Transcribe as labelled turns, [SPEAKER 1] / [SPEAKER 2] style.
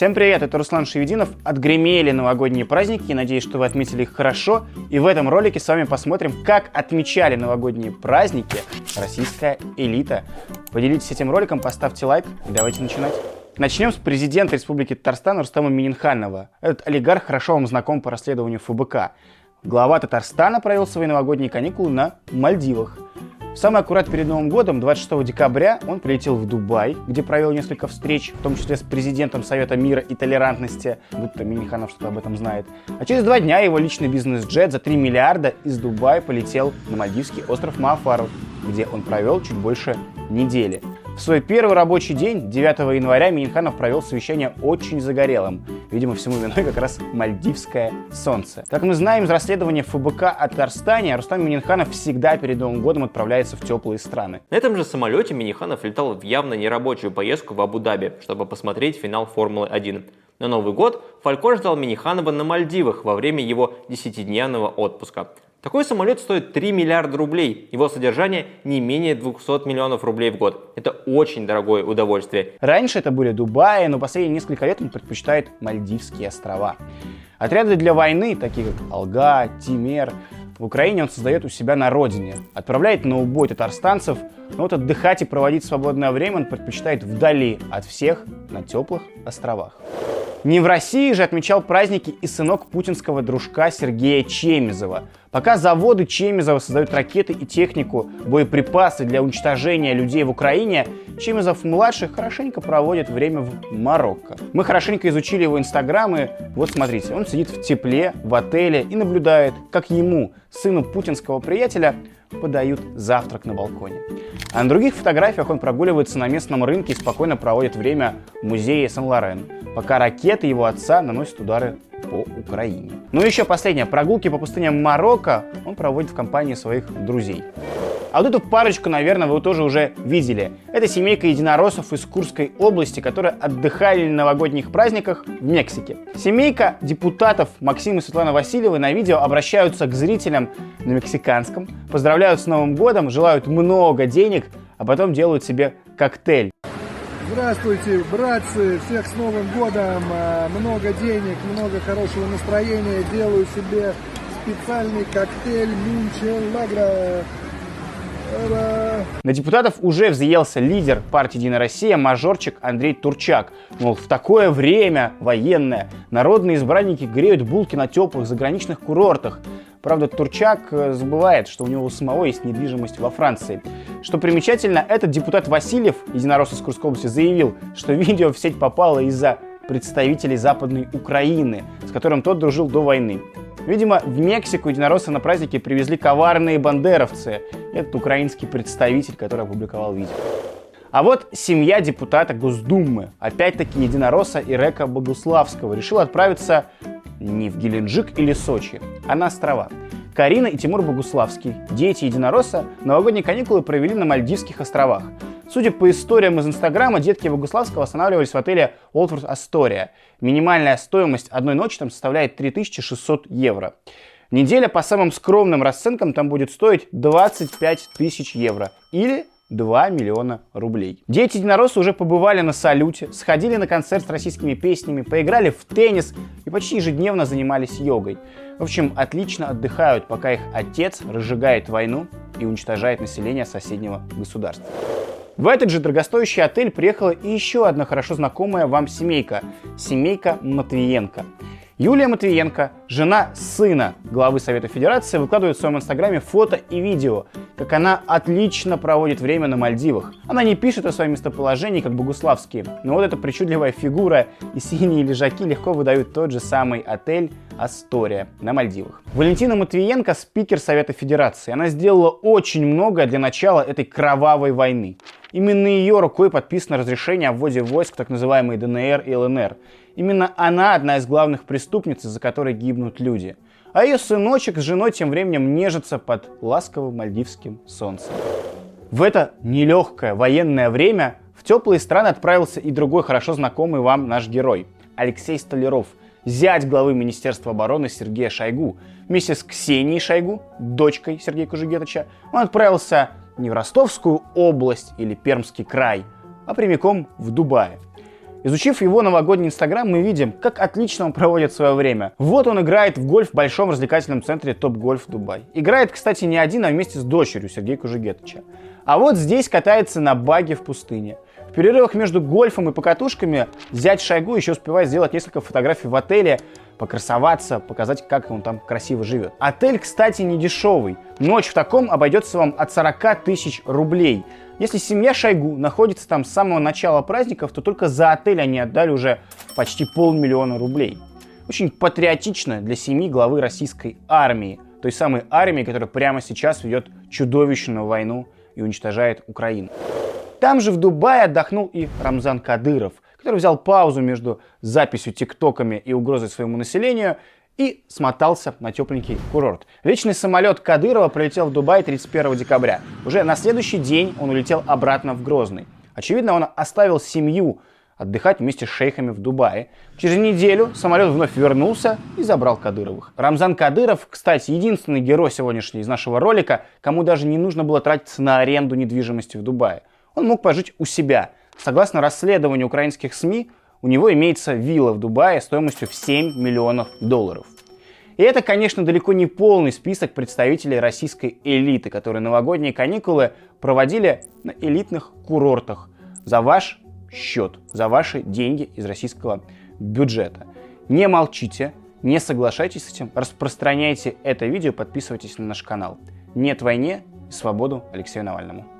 [SPEAKER 1] Всем привет, это Руслан Шевединов. Отгремели новогодние праздники, надеюсь, что вы отметили их хорошо. И в этом ролике с вами посмотрим, как отмечали новогодние праздники российская элита. Поделитесь этим роликом, поставьте лайк и давайте начинать. Начнем с президента Республики Татарстан Рустама Мининханова. Этот олигарх хорошо вам знаком по расследованию ФБК. Глава Татарстана провел свои новогодние каникулы на Мальдивах. Самый аккурат перед Новым годом, 26 декабря, он прилетел в Дубай, где провел несколько встреч, в том числе с президентом Совета мира и толерантности, будто Миниханов что-то об этом знает. А через два дня его личный бизнес-джет за 3 миллиарда из Дубая полетел на мальдивский остров Маафару, где он провел чуть больше недели. В свой первый рабочий день, 9 января, Миниханов провел совещание очень загорелым. Видимо, всему виной как раз мальдивское солнце. Как мы знаем из расследования ФБК о Татарстане, Рустам Миниханов всегда перед Новым годом отправляется в теплые страны.
[SPEAKER 2] На этом же самолете Миниханов летал в явно нерабочую поездку в Абу-Даби, чтобы посмотреть финал Формулы-1. На Новый год Фалькон ждал Миниханова на Мальдивах во время его 10-дневного отпуска. Такой самолет стоит 3 миллиарда рублей. Его содержание не менее 200 миллионов рублей в год. Это очень дорогое удовольствие.
[SPEAKER 1] Раньше это были Дубаи, но последние несколько лет он предпочитает Мальдивские острова. Отряды для войны, такие как Алга, Тимер, в Украине он создает у себя на родине. Отправляет на убой татарстанцев, но вот отдыхать и проводить свободное время он предпочитает вдали от всех на теплых островах. Не в России же отмечал праздники и сынок путинского дружка Сергея Чемизова. Пока заводы Чемизова создают ракеты и технику, боеприпасы для уничтожения людей в Украине, Чемизов-младший хорошенько проводит время в Марокко. Мы хорошенько изучили его инстаграм, и вот смотрите, он сидит в тепле, в отеле и наблюдает, как ему, сыну путинского приятеля, подают завтрак на балконе. А на других фотографиях он прогуливается на местном рынке и спокойно проводит время в музее Сан-Лорен, пока ракеты его отца наносят удары по Украине. Ну и еще последнее. Прогулки по пустыням Марокко он проводит в компании своих друзей. А вот эту парочку, наверное, вы тоже уже видели. Это семейка единороссов из Курской области, которые отдыхали на новогодних праздниках в Мексике. Семейка депутатов Максим и Светлана Васильевы на видео обращаются к зрителям на мексиканском, поздравляют с Новым годом, желают много денег, а потом делают себе коктейль.
[SPEAKER 3] Здравствуйте, братцы! Всех с Новым годом! А, много денег, много хорошего настроения. Делаю себе специальный коктейль Мюнчелагра.
[SPEAKER 1] На депутатов уже взъелся лидер партии «Единая Россия» мажорчик Андрей Турчак. Мол, в такое время военное народные избранники греют булки на теплых заграничных курортах. Правда, Турчак э, забывает, что у него самого есть недвижимость во Франции. Что примечательно, этот депутат Васильев, единорос из Курской области, заявил, что видео в сеть попало из-за представителей Западной Украины, с которым тот дружил до войны. Видимо, в Мексику единороссы на празднике привезли коварные бандеровцы. Этот украинский представитель, который опубликовал видео. А вот семья депутата Госдумы, опять-таки единоросса Ирека Богуславского, решила отправиться не в Геленджик или Сочи, а на острова. Карина и Тимур Богуславский, дети единоросса, новогодние каникулы провели на Мальдивских островах. Судя по историям из Инстаграма, детки Богуславского останавливались в отеле Олдфорд Астория. Минимальная стоимость одной ночи там составляет 3600 евро. Неделя по самым скромным расценкам там будет стоить 25 тысяч евро или 2 миллиона рублей. Дети единороссы уже побывали на салюте, сходили на концерт с российскими песнями, поиграли в теннис и почти ежедневно занимались йогой. В общем, отлично отдыхают, пока их отец разжигает войну и уничтожает население соседнего государства. В этот же дорогостоящий отель приехала и еще одна хорошо знакомая вам семейка. Семейка Матвиенко. Юлия Матвиенко, жена сына главы Совета Федерации, выкладывает в своем инстаграме фото и видео, как она отлично проводит время на Мальдивах. Она не пишет о своем местоположении, как богуславские, но вот эта причудливая фигура и синие лежаки легко выдают тот же самый отель Астория на Мальдивах. Валентина Матвиенко – спикер Совета Федерации. Она сделала очень многое для начала этой кровавой войны. Именно ее рукой подписано разрешение о вводе войск так называемой ДНР и ЛНР. Именно она одна из главных преступниц, из-за которой гибнут люди. А ее сыночек с женой тем временем нежится под ласковым мальдивским солнцем. В это нелегкое военное время в теплые страны отправился и другой хорошо знакомый вам наш герой – Алексей Столяров, зять главы Министерства обороны Сергея Шойгу. Вместе с Ксенией Шойгу, дочкой Сергея Кужугетовича, он отправился не в Ростовскую область или Пермский край, а прямиком в Дубае. Изучив его новогодний инстаграм, мы видим, как отлично он проводит свое время. Вот он играет в гольф в большом развлекательном центре Топ Гольф Дубай. Играет, кстати, не один, а вместе с дочерью Сергея Кужегетовича. А вот здесь катается на баге в пустыне. В перерывах между гольфом и покатушками зять Шойгу еще успевает сделать несколько фотографий в отеле, покрасоваться, показать, как он там красиво живет. Отель, кстати, не дешевый. Ночь в таком обойдется вам от 40 тысяч рублей. Если семья Шойгу находится там с самого начала праздников, то только за отель они отдали уже почти полмиллиона рублей. Очень патриотично для семьи главы российской армии, той самой армии, которая прямо сейчас ведет чудовищную войну и уничтожает Украину. Там же в Дубае отдохнул и Рамзан Кадыров, который взял паузу между записью тиктоками и угрозой своему населению и смотался на тепленький курорт. Личный самолет Кадырова прилетел в Дубай 31 декабря. Уже на следующий день он улетел обратно в Грозный. Очевидно, он оставил семью отдыхать вместе с шейхами в Дубае. Через неделю самолет вновь вернулся и забрал Кадыровых. Рамзан Кадыров, кстати, единственный герой сегодняшний из нашего ролика, кому даже не нужно было тратиться на аренду недвижимости в Дубае он мог пожить у себя. Согласно расследованию украинских СМИ, у него имеется вилла в Дубае стоимостью в 7 миллионов долларов. И это, конечно, далеко не полный список представителей российской элиты, которые новогодние каникулы проводили на элитных курортах за ваш счет, за ваши деньги из российского бюджета. Не молчите, не соглашайтесь с этим, распространяйте это видео, подписывайтесь на наш канал. Нет войне свободу Алексею Навальному.